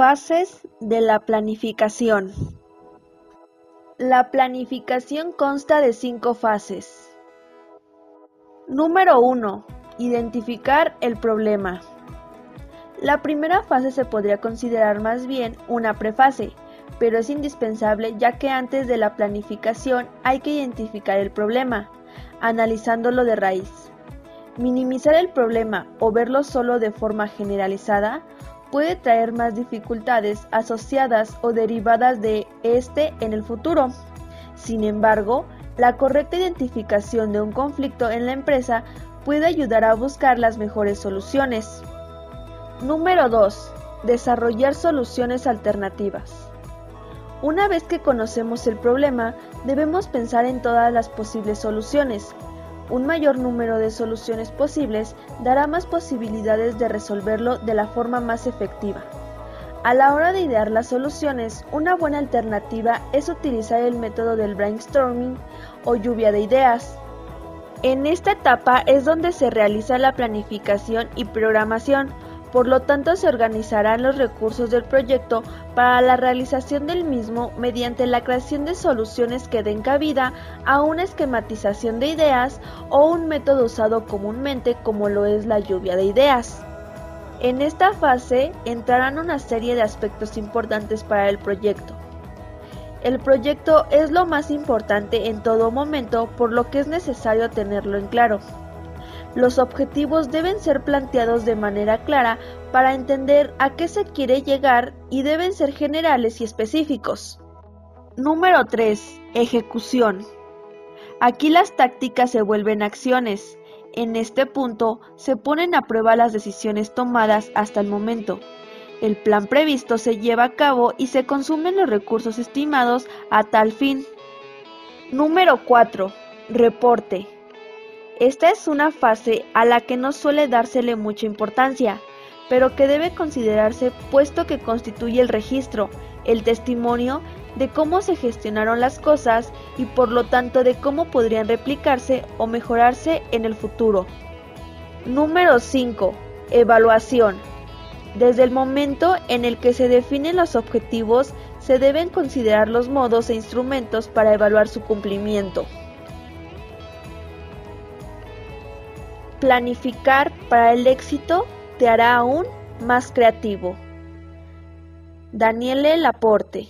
Fases de la planificación. La planificación consta de cinco fases. Número 1. Identificar el problema. La primera fase se podría considerar más bien una prefase, pero es indispensable ya que antes de la planificación hay que identificar el problema, analizándolo de raíz. Minimizar el problema o verlo solo de forma generalizada puede traer más dificultades asociadas o derivadas de este en el futuro. Sin embargo, la correcta identificación de un conflicto en la empresa puede ayudar a buscar las mejores soluciones. Número 2. Desarrollar soluciones alternativas. Una vez que conocemos el problema, debemos pensar en todas las posibles soluciones. Un mayor número de soluciones posibles dará más posibilidades de resolverlo de la forma más efectiva. A la hora de idear las soluciones, una buena alternativa es utilizar el método del brainstorming o lluvia de ideas. En esta etapa es donde se realiza la planificación y programación, por lo tanto, se organizarán los recursos del proyecto para la realización del mismo mediante la creación de soluciones que den cabida a una esquematización de ideas o un método usado comúnmente como lo es la lluvia de ideas. En esta fase entrarán una serie de aspectos importantes para el proyecto. El proyecto es lo más importante en todo momento, por lo que es necesario tenerlo en claro. Los objetivos deben ser planteados de manera clara para entender a qué se quiere llegar y deben ser generales y específicos. Número 3. Ejecución. Aquí las tácticas se vuelven acciones. En este punto se ponen a prueba las decisiones tomadas hasta el momento. El plan previsto se lleva a cabo y se consumen los recursos estimados a tal fin. Número 4. Reporte. Esta es una fase a la que no suele dársele mucha importancia, pero que debe considerarse puesto que constituye el registro, el testimonio de cómo se gestionaron las cosas y por lo tanto de cómo podrían replicarse o mejorarse en el futuro. Número 5. Evaluación. Desde el momento en el que se definen los objetivos, se deben considerar los modos e instrumentos para evaluar su cumplimiento. Planificar para el éxito te hará aún más creativo. Daniele Laporte